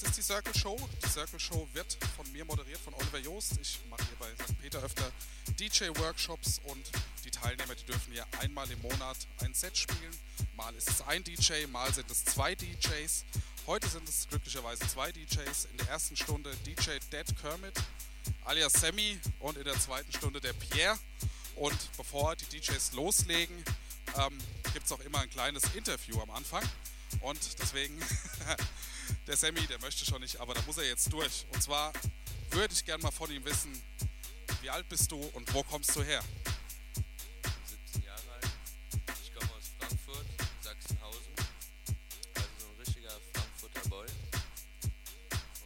Was ist die Circle Show? Die Circle Show wird von mir moderiert, von Oliver Joost. Ich mache hier bei St. Peter öfter DJ-Workshops und die Teilnehmer, die dürfen hier einmal im Monat ein Set spielen. Mal ist es ein DJ, mal sind es zwei DJs. Heute sind es glücklicherweise zwei DJs. In der ersten Stunde DJ Dead Kermit alias Sammy und in der zweiten Stunde der Pierre. Und bevor die DJs loslegen, ähm, gibt es auch immer ein kleines Interview am Anfang. Und deswegen Der Sammy, der möchte schon nicht, aber da muss er jetzt durch. Und zwar würde ich gerne mal von ihm wissen, wie alt bist du und wo kommst du her? 17 Jahre alt. Ich komme aus Frankfurt, Sachsenhausen. Also so ein richtiger Frankfurter Boy.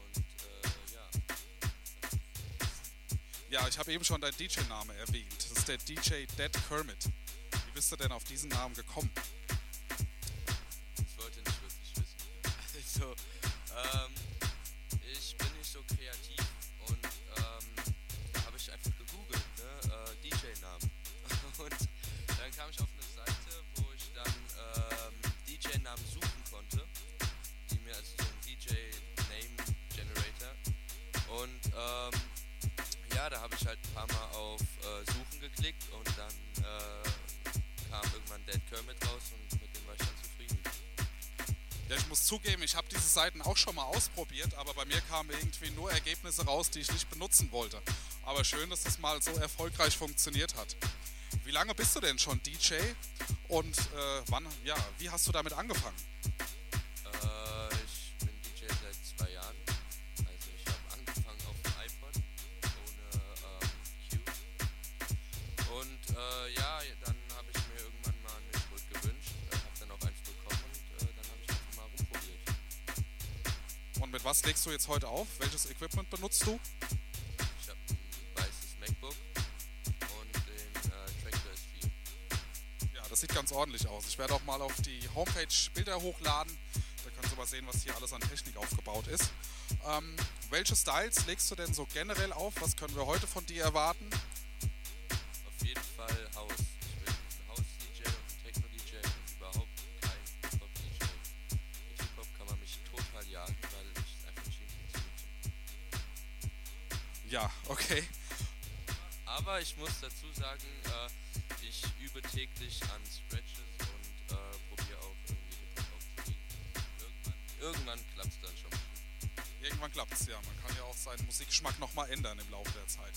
Und äh, ja. Ja, ich habe eben schon deinen DJ-Name erwähnt. Das ist der DJ Dead Kermit. Wie bist du denn auf diesen Namen gekommen? Ähm, ich bin nicht so kreativ und ähm, da habe ich einfach gegoogelt, ne? Äh, DJ-Namen. Und dann kam ich auf eine Seite, wo ich dann ähm, DJ-Namen suchen konnte, die mir also so ein DJ-Name-Generator. Und ähm, ja, da habe ich halt ein paar Mal auf äh, Suchen geklickt und dann äh, kam irgendwann Dead Kermit raus und muss zugeben, ich habe diese Seiten auch schon mal ausprobiert, aber bei mir kamen irgendwie nur Ergebnisse raus, die ich nicht benutzen wollte. Aber schön, dass das mal so erfolgreich funktioniert hat. Wie lange bist du denn schon DJ und äh, wann, ja, wie hast du damit angefangen? Äh, ich bin DJ seit zwei Jahren. Also ich habe angefangen auf dem iPod ohne ähm. Und äh, ja, dann mit was legst du jetzt heute auf? Welches Equipment benutzt du? Ich habe ein weißes MacBook und den äh, Tractor S4. Ja, das sieht ganz ordentlich aus. Ich werde auch mal auf die Homepage Bilder hochladen. Da können Sie mal sehen, was hier alles an Technik aufgebaut ist. Ähm, welche Styles legst du denn so generell auf? Was können wir heute von dir erwarten? Muss dazu sagen, äh, ich übe täglich an Scratches und äh, probiere auch irgendwie Hip-Hop aufzulegen. Irgendwann, irgendwann klappt es dann schon. Irgendwann klappt es ja. Man kann ja auch seinen Musikgeschmack nochmal ändern im Laufe der Zeit.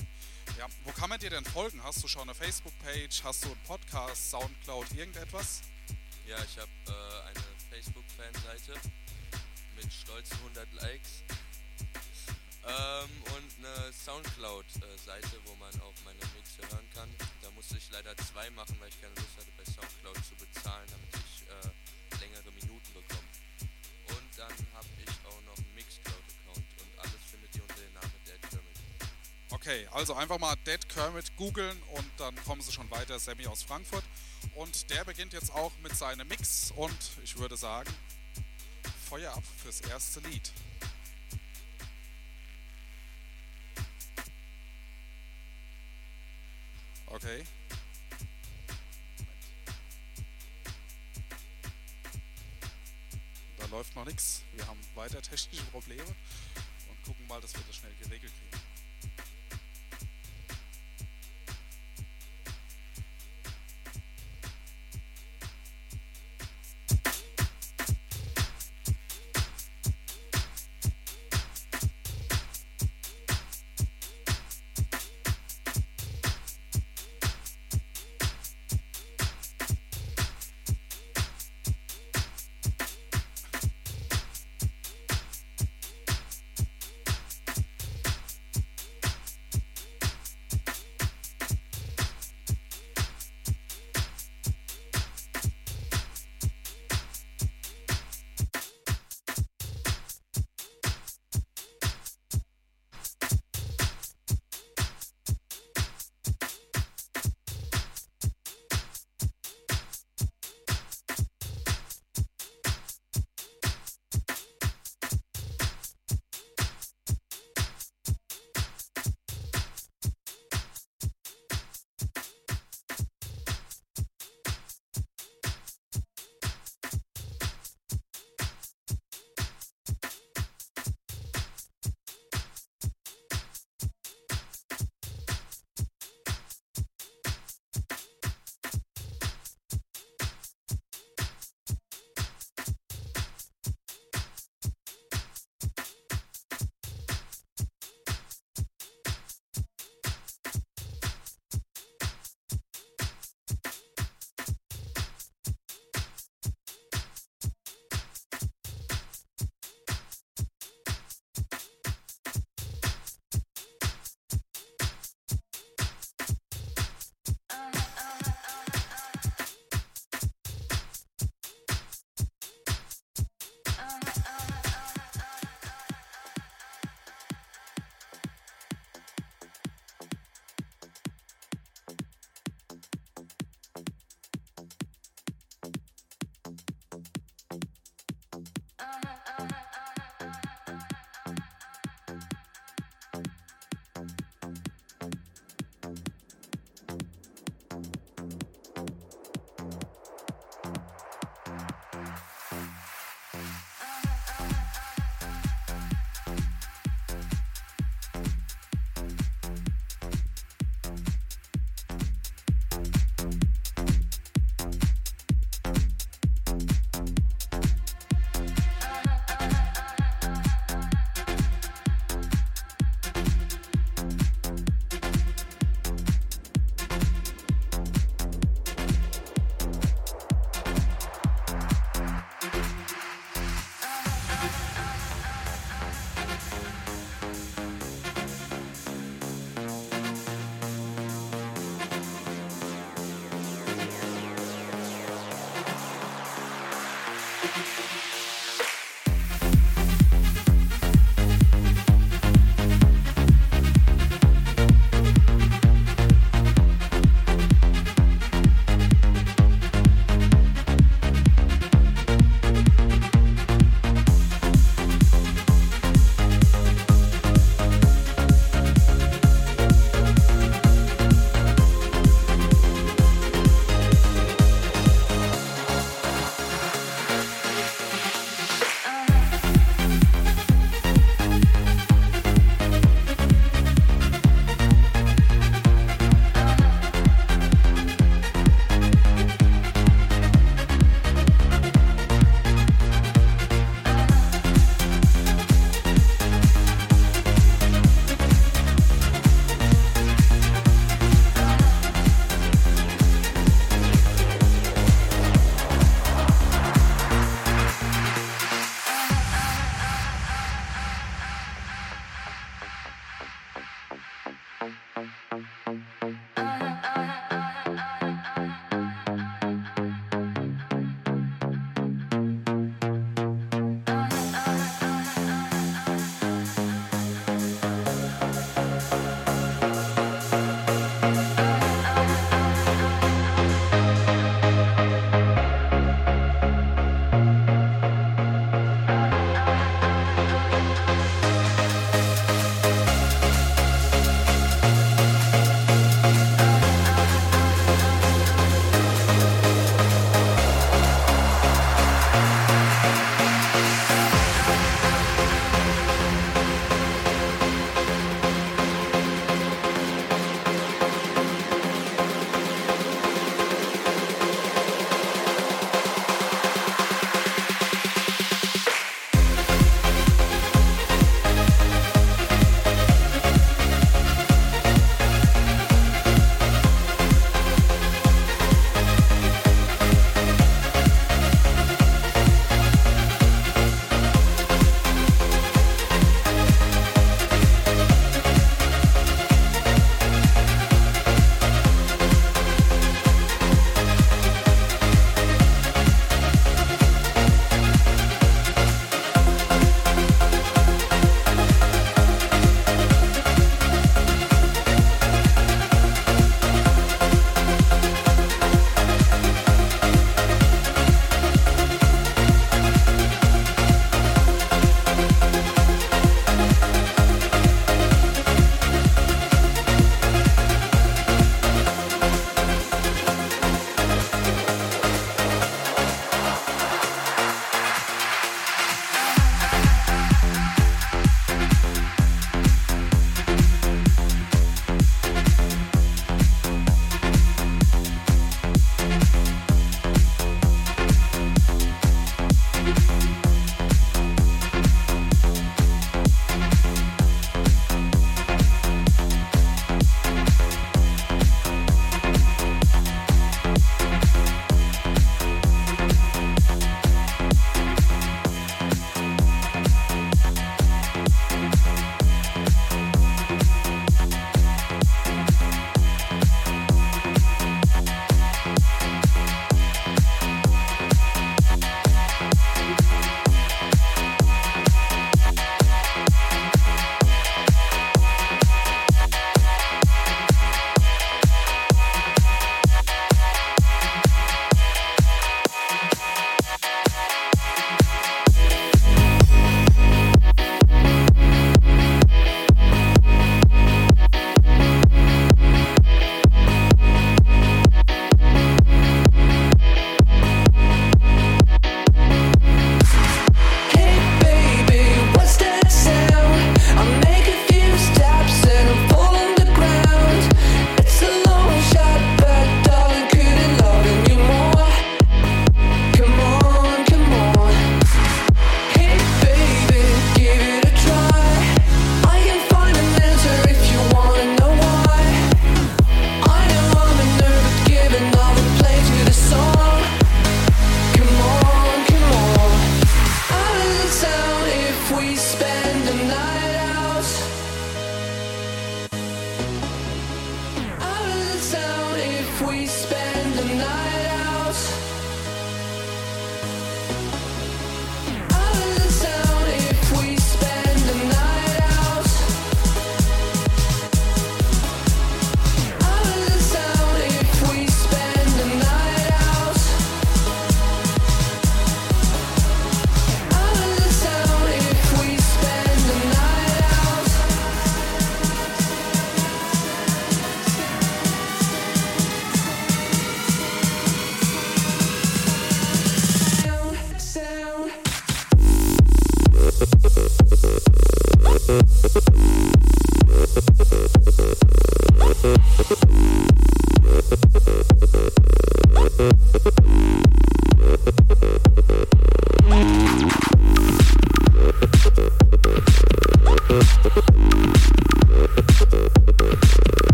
Ja, wo kann man dir denn folgen? Hast du schon eine Facebook-Page? Hast du einen Podcast, Soundcloud, irgendetwas? Ja, ich habe äh, eine Facebook-Fanseite mit stolzen 100 Likes ähm, und eine Soundcloud-Seite, wo man auch meine Mixe hören kann. Da musste ich leider zwei machen, weil ich keine Lust hatte, bei Soundcloud zu bezahlen, damit ich äh, längere Minuten bekomme. Und dann habe ich auch noch einen Mixcloud-Account und alles findet ihr unter dem Namen Dead Kermit. Okay, also einfach mal Dead Kermit googeln und dann kommen sie schon weiter. Sammy aus Frankfurt. Und der beginnt jetzt auch mit seinem Mix und ich würde sagen, Feuer ab fürs erste Lied. Okay. Da läuft noch nichts. Wir haben weiter technische Probleme und gucken mal, dass wir das schnell geregelt kriegen.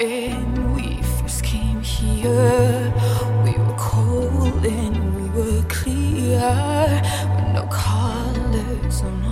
when we first came here, we were cold and we were clear, no colors. on.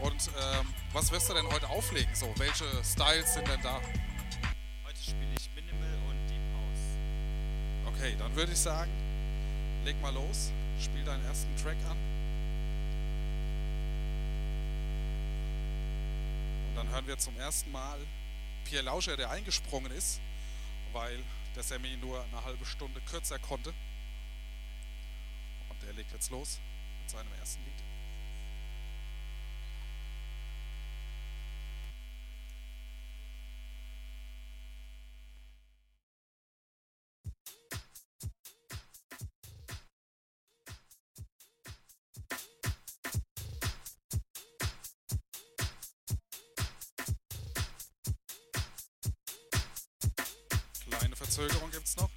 Und ähm, was wirst du denn heute auflegen? So, welche Styles sind denn da? Heute spiele ich Minimal und Deep House. Okay, dann würde ich sagen, leg mal los, spiel deinen ersten Track an. Und dann hören wir zum ersten Mal Pierre Lauscher, der eingesprungen ist, weil der Sammy nur eine halbe Stunde kürzer konnte. Und der legt jetzt los mit seinem ersten Lied. Verzögerung gibt es noch.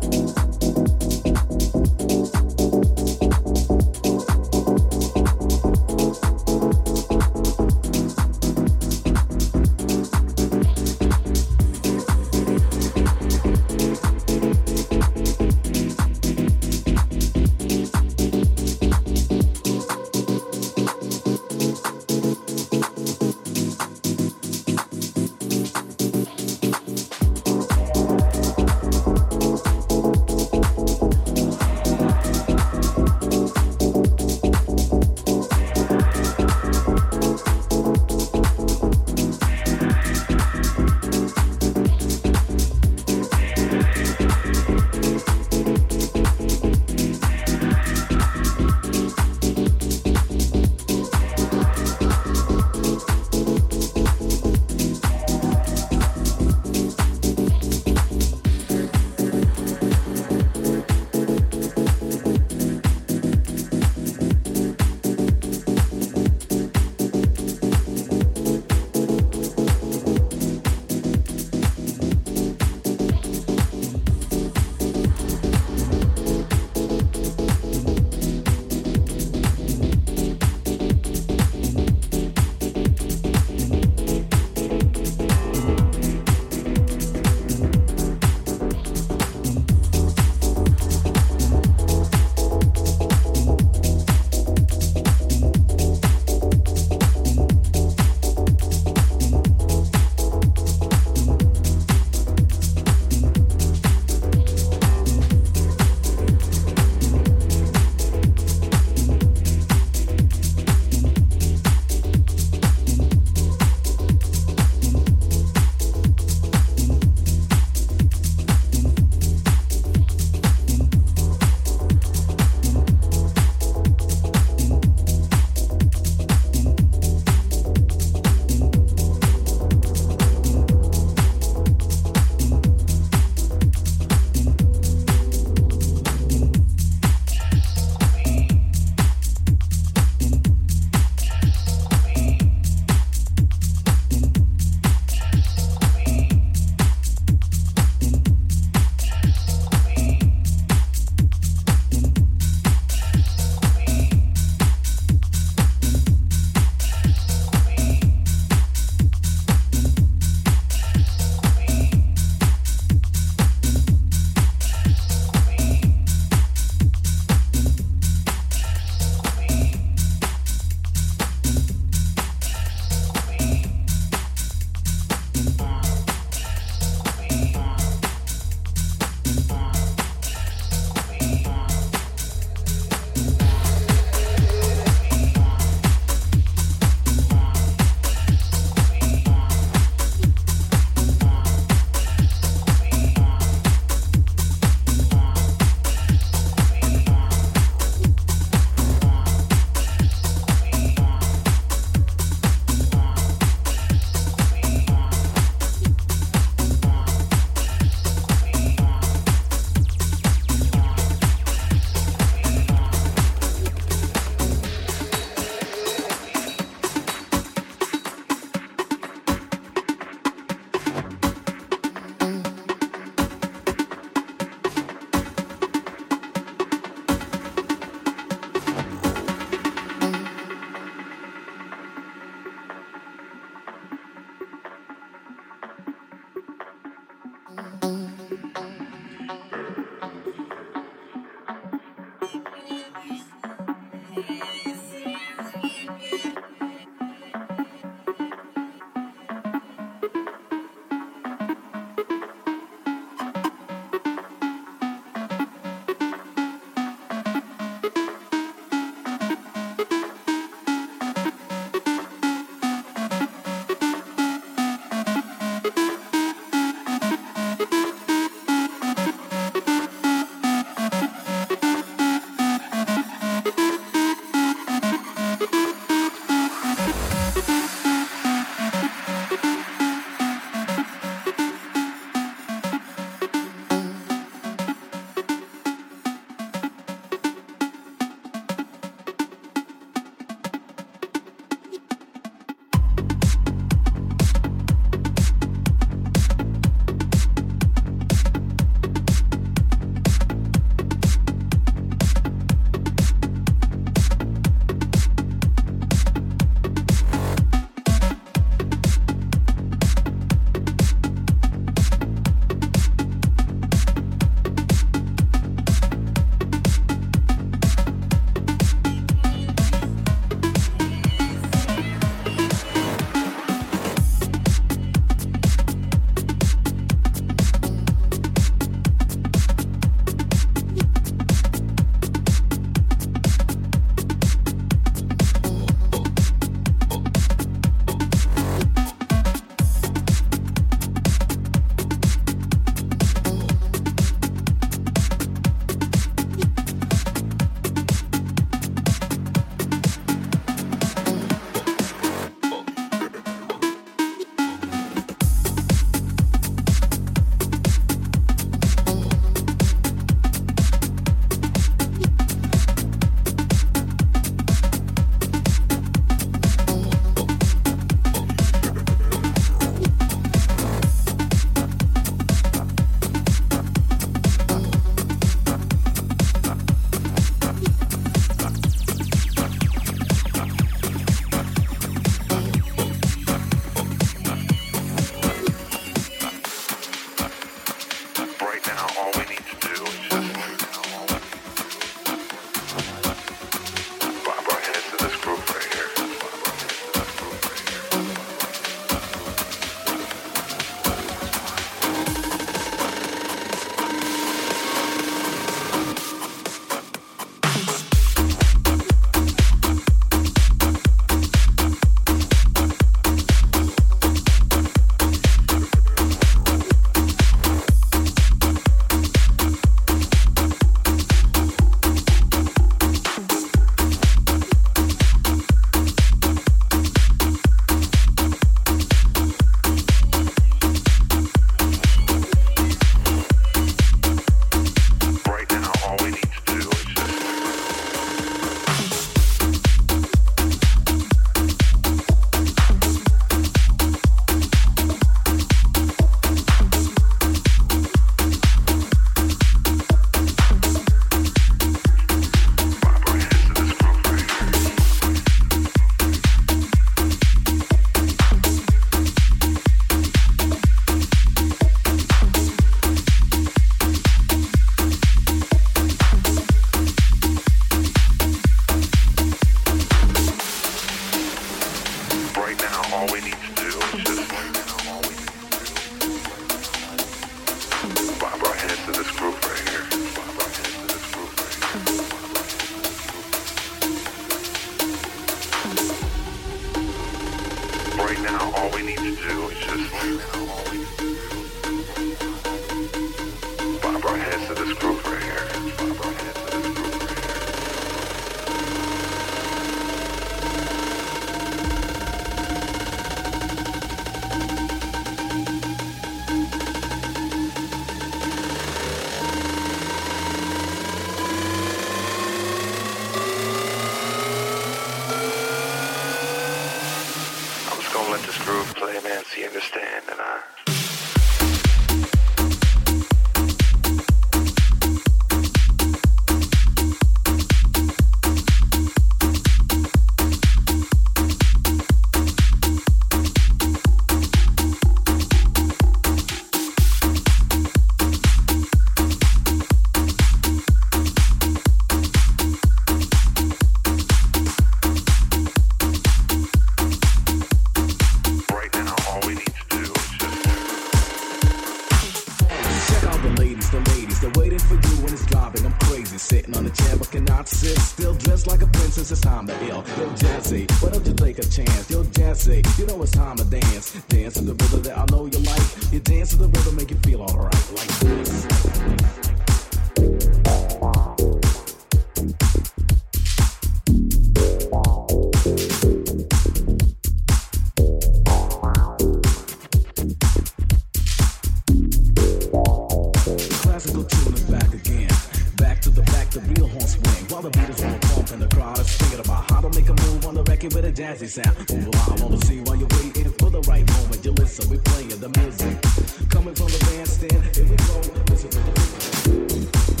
kick with a jazzy sound. Move along, I wanna see while you're waiting for the right moment. You listen, we're playing the music. Coming from the bandstand, here we go. Listen to the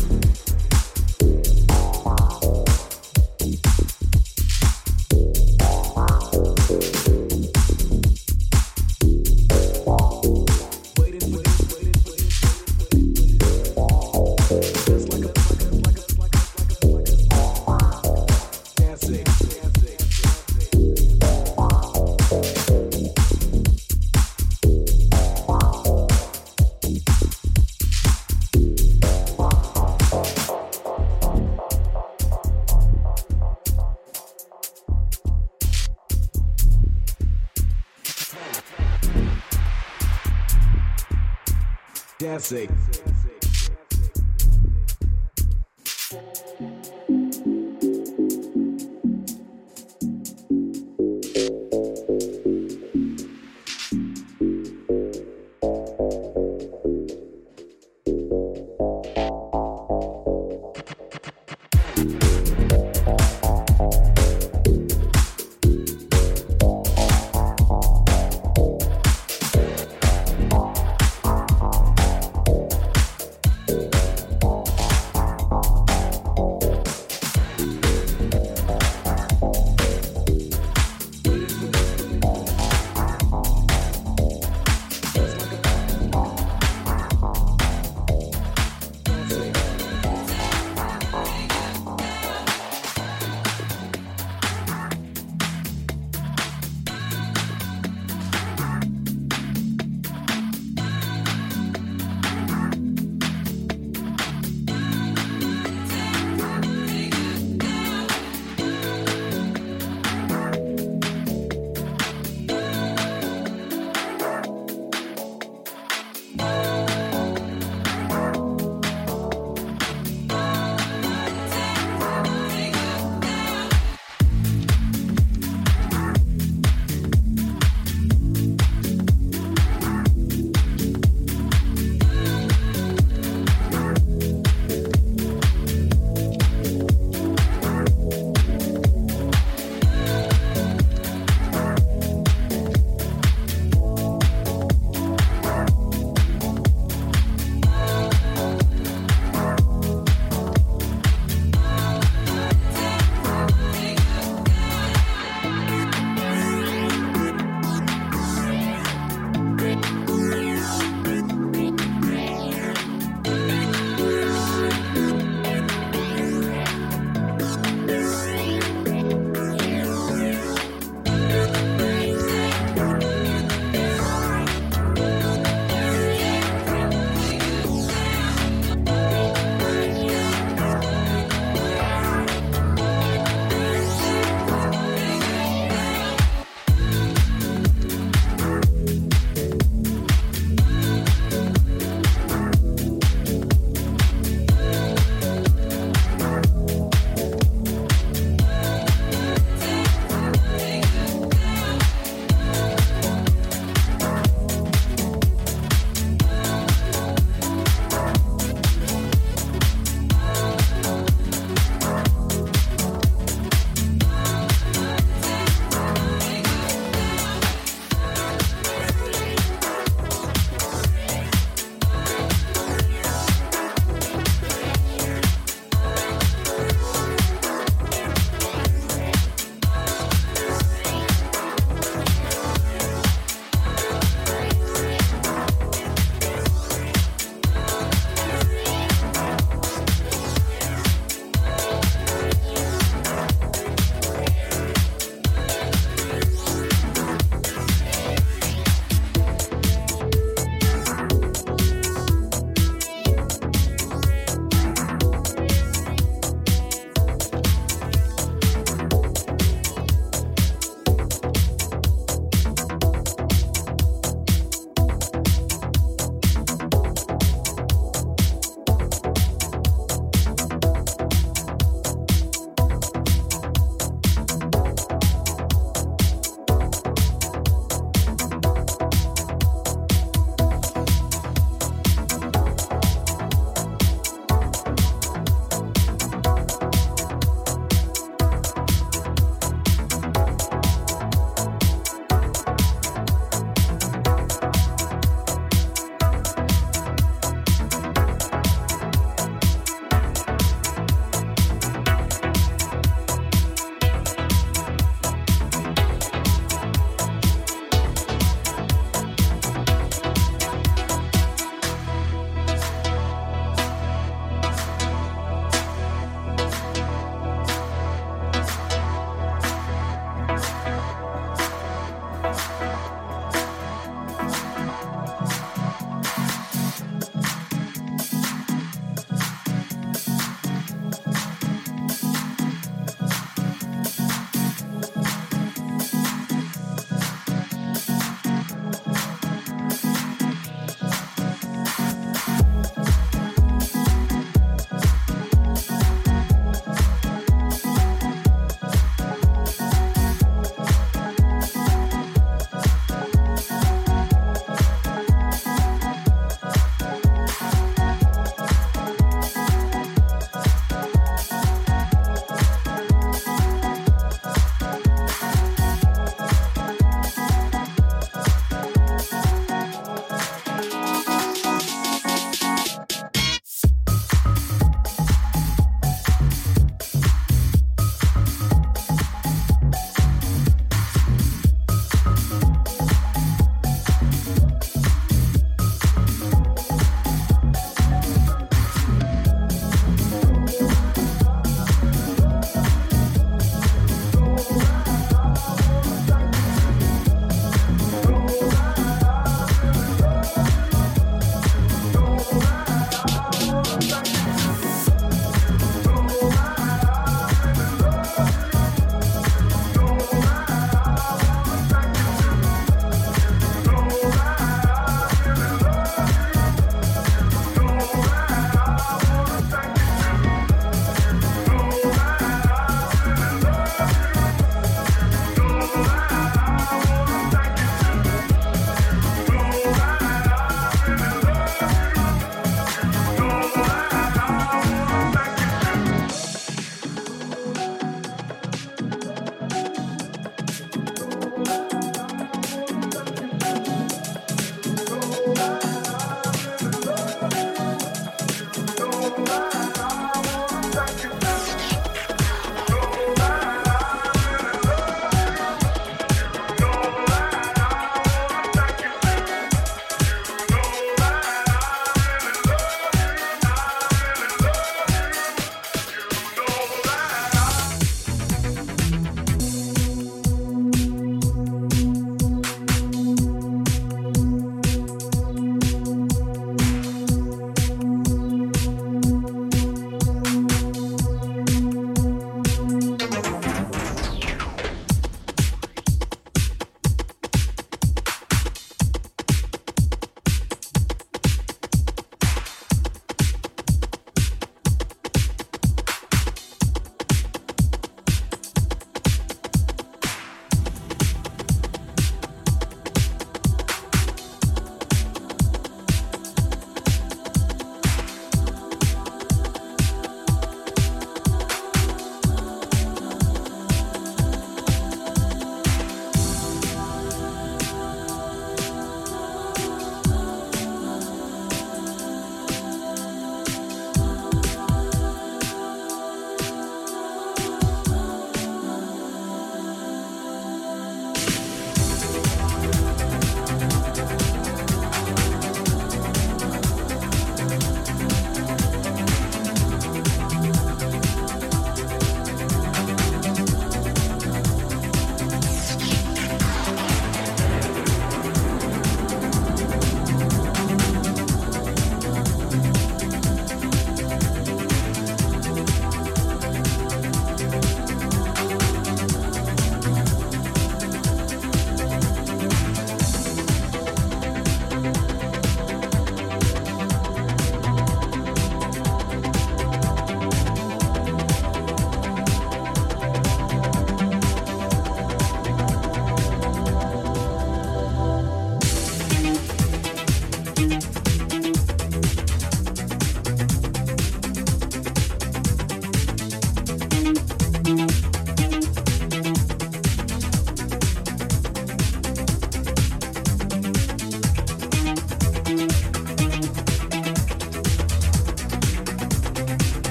sick.